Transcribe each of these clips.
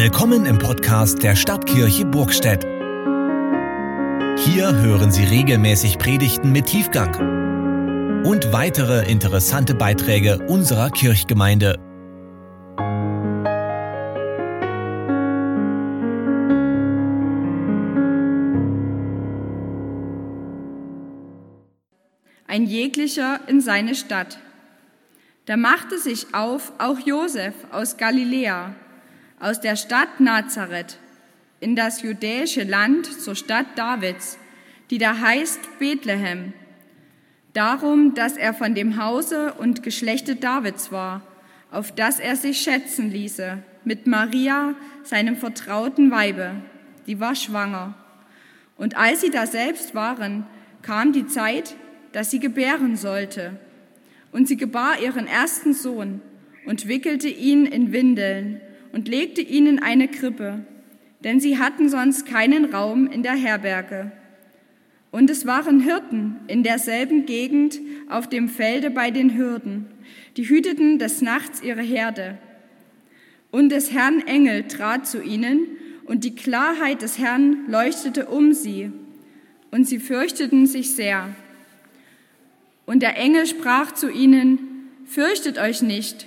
Willkommen im Podcast der Stadtkirche Burgstedt. Hier hören Sie regelmäßig Predigten mit Tiefgang und weitere interessante Beiträge unserer Kirchgemeinde. Ein jeglicher in seine Stadt. Da machte sich auf auch Josef aus Galiläa aus der Stadt Nazareth in das judäische Land zur Stadt Davids, die da heißt Bethlehem, darum, dass er von dem Hause und Geschlechte Davids war, auf das er sich schätzen ließe, mit Maria, seinem vertrauten Weibe, die war schwanger. Und als sie da selbst waren, kam die Zeit, dass sie gebären sollte. Und sie gebar ihren ersten Sohn und wickelte ihn in Windeln und legte ihn in eine Krippe, denn sie hatten sonst keinen Raum in der Herberge. Und es waren Hirten in derselben Gegend auf dem Felde bei den Hürden, die hüteten des Nachts ihre Herde. Und des Herrn Engel trat zu ihnen, und die Klarheit des Herrn leuchtete um sie, und sie fürchteten sich sehr. Und der Engel sprach zu ihnen, Fürchtet euch nicht,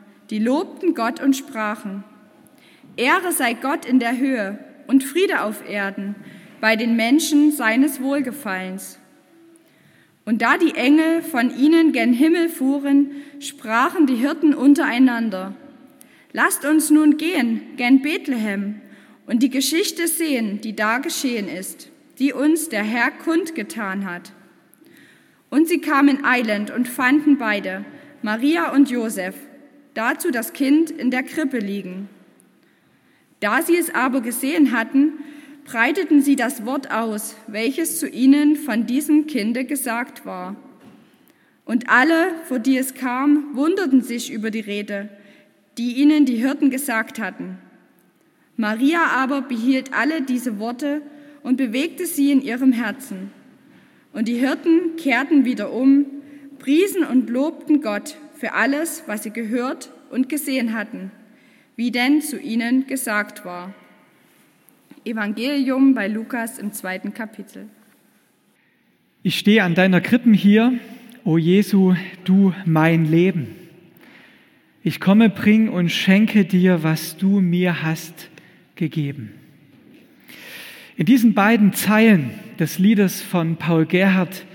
die lobten Gott und sprachen, Ehre sei Gott in der Höhe und Friede auf Erden bei den Menschen seines Wohlgefallens. Und da die Engel von ihnen gen Himmel fuhren, sprachen die Hirten untereinander, Lasst uns nun gehen gen Bethlehem und die Geschichte sehen, die da geschehen ist, die uns der Herr kundgetan hat. Und sie kamen eilend und fanden beide, Maria und Josef, dazu das Kind in der Krippe liegen. Da sie es aber gesehen hatten, breiteten sie das Wort aus, welches zu ihnen von diesem Kinde gesagt war. Und alle, vor die es kam, wunderten sich über die Rede, die ihnen die Hirten gesagt hatten. Maria aber behielt alle diese Worte und bewegte sie in ihrem Herzen. Und die Hirten kehrten wieder um, priesen und lobten Gott für alles, was sie gehört und gesehen hatten wie denn zu ihnen gesagt war. Evangelium bei Lukas im zweiten Kapitel. Ich stehe an deiner Krippen hier, o Jesu, du mein Leben. Ich komme, bring und schenke dir, was du mir hast gegeben. In diesen beiden Zeilen des Liedes von Paul Gerhardt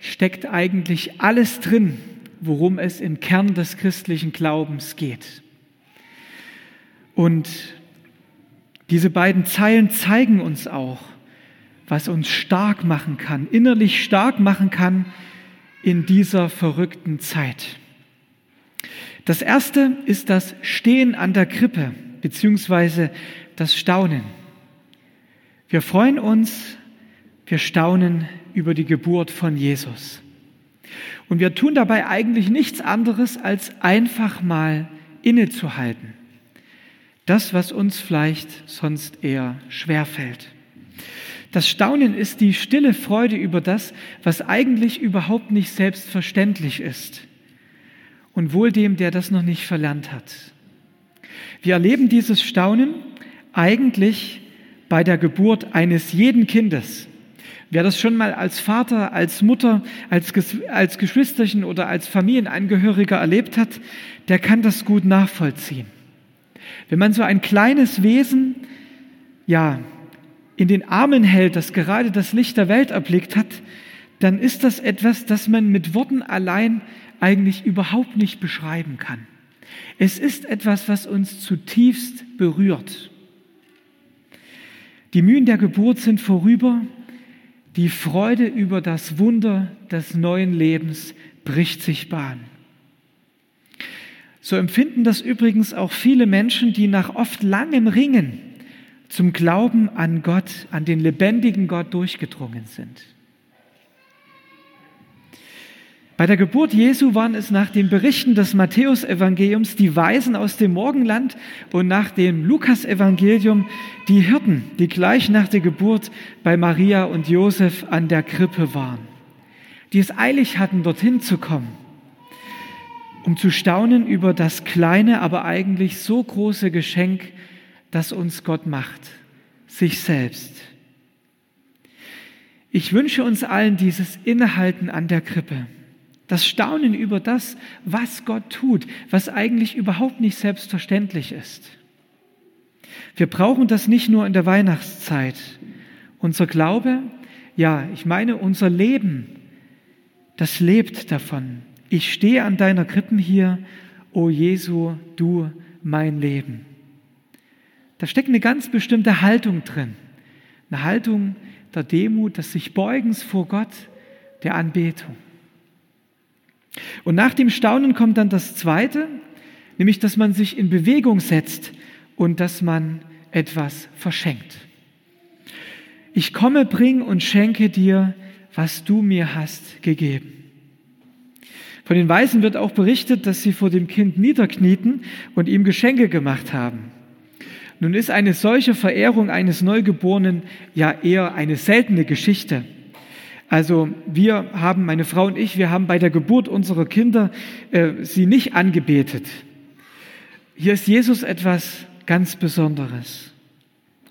steckt eigentlich alles drin, worum es im Kern des christlichen Glaubens geht. Und diese beiden Zeilen zeigen uns auch, was uns stark machen kann, innerlich stark machen kann in dieser verrückten Zeit. Das erste ist das Stehen an der Krippe beziehungsweise das Staunen. Wir freuen uns, wir staunen über die Geburt von Jesus. Und wir tun dabei eigentlich nichts anderes, als einfach mal innezuhalten das, was uns vielleicht sonst eher schwer fällt. Das Staunen ist die stille Freude über das, was eigentlich überhaupt nicht selbstverständlich ist. Und wohl dem, der das noch nicht verlernt hat. Wir erleben dieses Staunen eigentlich bei der Geburt eines jeden Kindes. Wer das schon mal als Vater, als Mutter, als, als Geschwisterchen oder als Familienangehöriger erlebt hat, der kann das gut nachvollziehen. Wenn man so ein kleines Wesen, ja, in den Armen hält, das gerade das Licht der Welt erblickt hat, dann ist das etwas, das man mit Worten allein eigentlich überhaupt nicht beschreiben kann. Es ist etwas, was uns zutiefst berührt. Die Mühen der Geburt sind vorüber, die Freude über das Wunder des neuen Lebens bricht sich Bahn. So empfinden das übrigens auch viele Menschen, die nach oft langem Ringen zum Glauben an Gott, an den lebendigen Gott durchgedrungen sind. Bei der Geburt Jesu waren es nach den Berichten des Matthäusevangeliums die Weisen aus dem Morgenland und nach dem Lukasevangelium die Hirten, die gleich nach der Geburt bei Maria und Josef an der Krippe waren, die es eilig hatten, dorthin zu kommen, um zu staunen über das kleine, aber eigentlich so große Geschenk, das uns Gott macht, sich selbst. Ich wünsche uns allen dieses Innehalten an der Krippe das Staunen über das, was Gott tut, was eigentlich überhaupt nicht selbstverständlich ist. Wir brauchen das nicht nur in der Weihnachtszeit. Unser Glaube, ja, ich meine unser Leben, das lebt davon. Ich stehe an deiner Krippen hier, o Jesu, du mein Leben. Da steckt eine ganz bestimmte Haltung drin. Eine Haltung der Demut, des sich Beugens vor Gott, der Anbetung. Und nach dem Staunen kommt dann das Zweite, nämlich dass man sich in Bewegung setzt und dass man etwas verschenkt. Ich komme, bring und schenke dir, was du mir hast gegeben. Von den Weisen wird auch berichtet, dass sie vor dem Kind niederknieten und ihm Geschenke gemacht haben. Nun ist eine solche Verehrung eines Neugeborenen ja eher eine seltene Geschichte. Also wir haben, meine Frau und ich, wir haben bei der Geburt unserer Kinder äh, sie nicht angebetet. Hier ist Jesus etwas ganz Besonderes.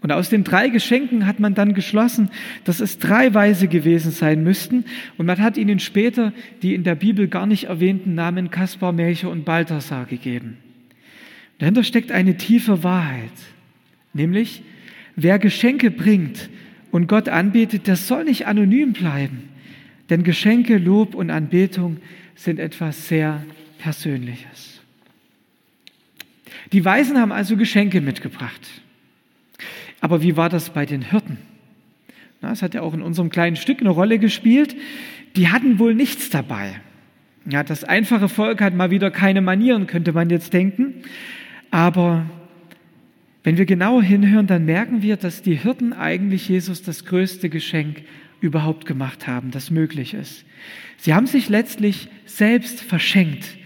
Und aus den drei Geschenken hat man dann geschlossen, dass es drei Weise gewesen sein müssten. Und man hat ihnen später die in der Bibel gar nicht erwähnten Namen Kaspar, Melchior und Balthasar gegeben. Dahinter steckt eine tiefe Wahrheit, nämlich wer Geschenke bringt, und Gott anbetet, das soll nicht anonym bleiben. Denn Geschenke, Lob und Anbetung sind etwas sehr Persönliches. Die Weisen haben also Geschenke mitgebracht. Aber wie war das bei den Hirten? das hat ja auch in unserem kleinen Stück eine Rolle gespielt. Die hatten wohl nichts dabei. Ja, das einfache Volk hat mal wieder keine Manieren, könnte man jetzt denken. Aber wenn wir genau hinhören, dann merken wir, dass die Hirten eigentlich Jesus das größte Geschenk überhaupt gemacht haben, das möglich ist. Sie haben sich letztlich selbst verschenkt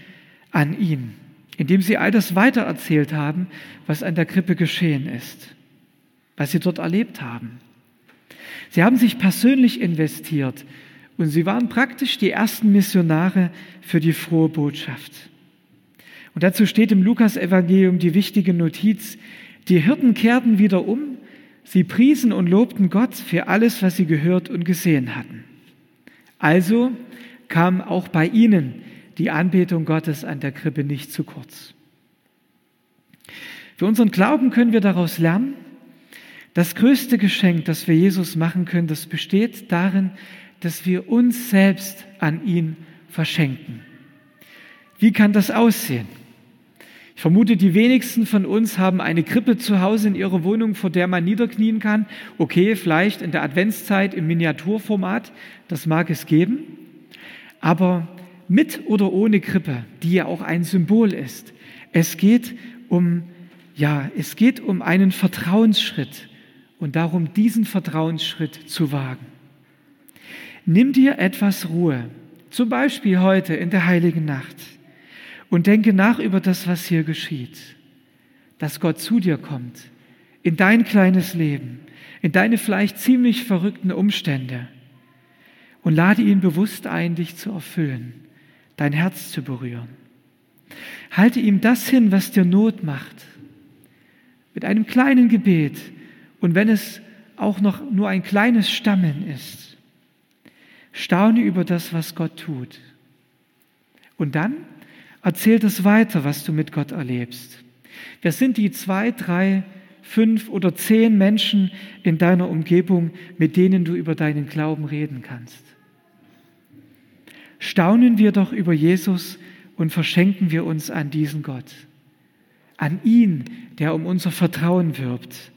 an ihn, indem sie all das weitererzählt haben, was an der Krippe geschehen ist, was sie dort erlebt haben. Sie haben sich persönlich investiert und sie waren praktisch die ersten Missionare für die frohe Botschaft. Und dazu steht im Lukas-Evangelium die wichtige Notiz, die Hirten kehrten wieder um, sie priesen und lobten Gott für alles, was sie gehört und gesehen hatten. Also kam auch bei ihnen die Anbetung Gottes an der Krippe nicht zu kurz. Für unseren Glauben können wir daraus lernen, das größte Geschenk, das wir Jesus machen können, das besteht darin, dass wir uns selbst an ihn verschenken. Wie kann das aussehen? Ich vermute, die wenigsten von uns haben eine Krippe zu Hause in ihrer Wohnung, vor der man niederknien kann. Okay, vielleicht in der Adventszeit im Miniaturformat, das mag es geben. Aber mit oder ohne Krippe, die ja auch ein Symbol ist. Es geht um, ja, es geht um einen Vertrauensschritt und darum, diesen Vertrauensschritt zu wagen. Nimm dir etwas Ruhe, zum Beispiel heute in der heiligen Nacht und denke nach über das, was hier geschieht. Dass Gott zu dir kommt, in dein kleines Leben, in deine vielleicht ziemlich verrückten Umstände und lade ihn bewusst ein, dich zu erfüllen, dein Herz zu berühren. Halte ihm das hin, was dir Not macht, mit einem kleinen Gebet und wenn es auch noch nur ein kleines Stammeln ist. Staune über das, was Gott tut. Und dann Erzähl das weiter, was du mit Gott erlebst. Wer sind die zwei, drei, fünf oder zehn Menschen in deiner Umgebung, mit denen du über deinen Glauben reden kannst? Staunen wir doch über Jesus und verschenken wir uns an diesen Gott, an ihn, der um unser Vertrauen wirbt,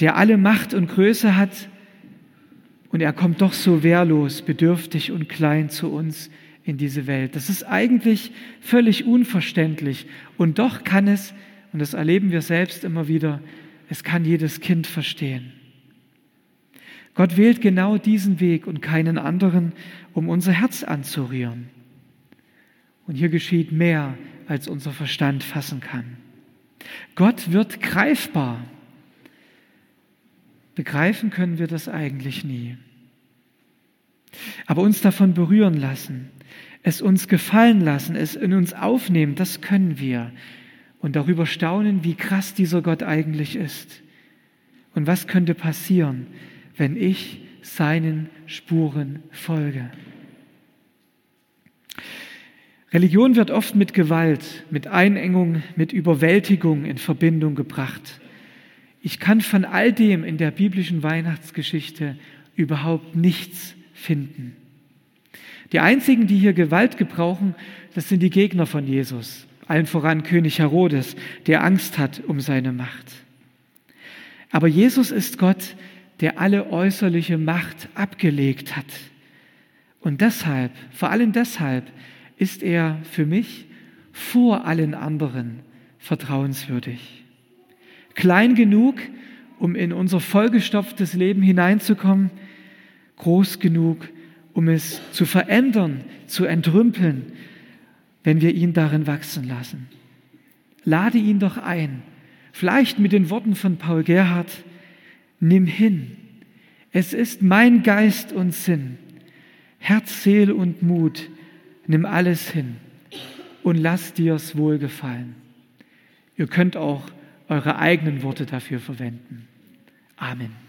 der alle Macht und Größe hat und er kommt doch so wehrlos, bedürftig und klein zu uns in diese Welt. Das ist eigentlich völlig unverständlich. Und doch kann es, und das erleben wir selbst immer wieder, es kann jedes Kind verstehen. Gott wählt genau diesen Weg und keinen anderen, um unser Herz anzurühren. Und hier geschieht mehr, als unser Verstand fassen kann. Gott wird greifbar. Begreifen können wir das eigentlich nie. Aber uns davon berühren lassen, es uns gefallen lassen, es in uns aufnehmen, das können wir. Und darüber staunen, wie krass dieser Gott eigentlich ist. Und was könnte passieren, wenn ich seinen Spuren folge. Religion wird oft mit Gewalt, mit Einengung, mit Überwältigung in Verbindung gebracht. Ich kann von all dem in der biblischen Weihnachtsgeschichte überhaupt nichts finden. Die einzigen, die hier Gewalt gebrauchen, das sind die Gegner von Jesus, allen voran König Herodes, der Angst hat um seine Macht. Aber Jesus ist Gott, der alle äußerliche Macht abgelegt hat. Und deshalb, vor allem deshalb, ist er für mich vor allen anderen vertrauenswürdig. Klein genug, um in unser vollgestopftes Leben hineinzukommen, groß genug, um es zu verändern, zu entrümpeln, wenn wir ihn darin wachsen lassen. Lade ihn doch ein, vielleicht mit den Worten von Paul Gerhardt, nimm hin. Es ist mein Geist und Sinn, Herz, Seele und Mut, nimm alles hin und lass dir's wohlgefallen. Ihr könnt auch eure eigenen Worte dafür verwenden. Amen.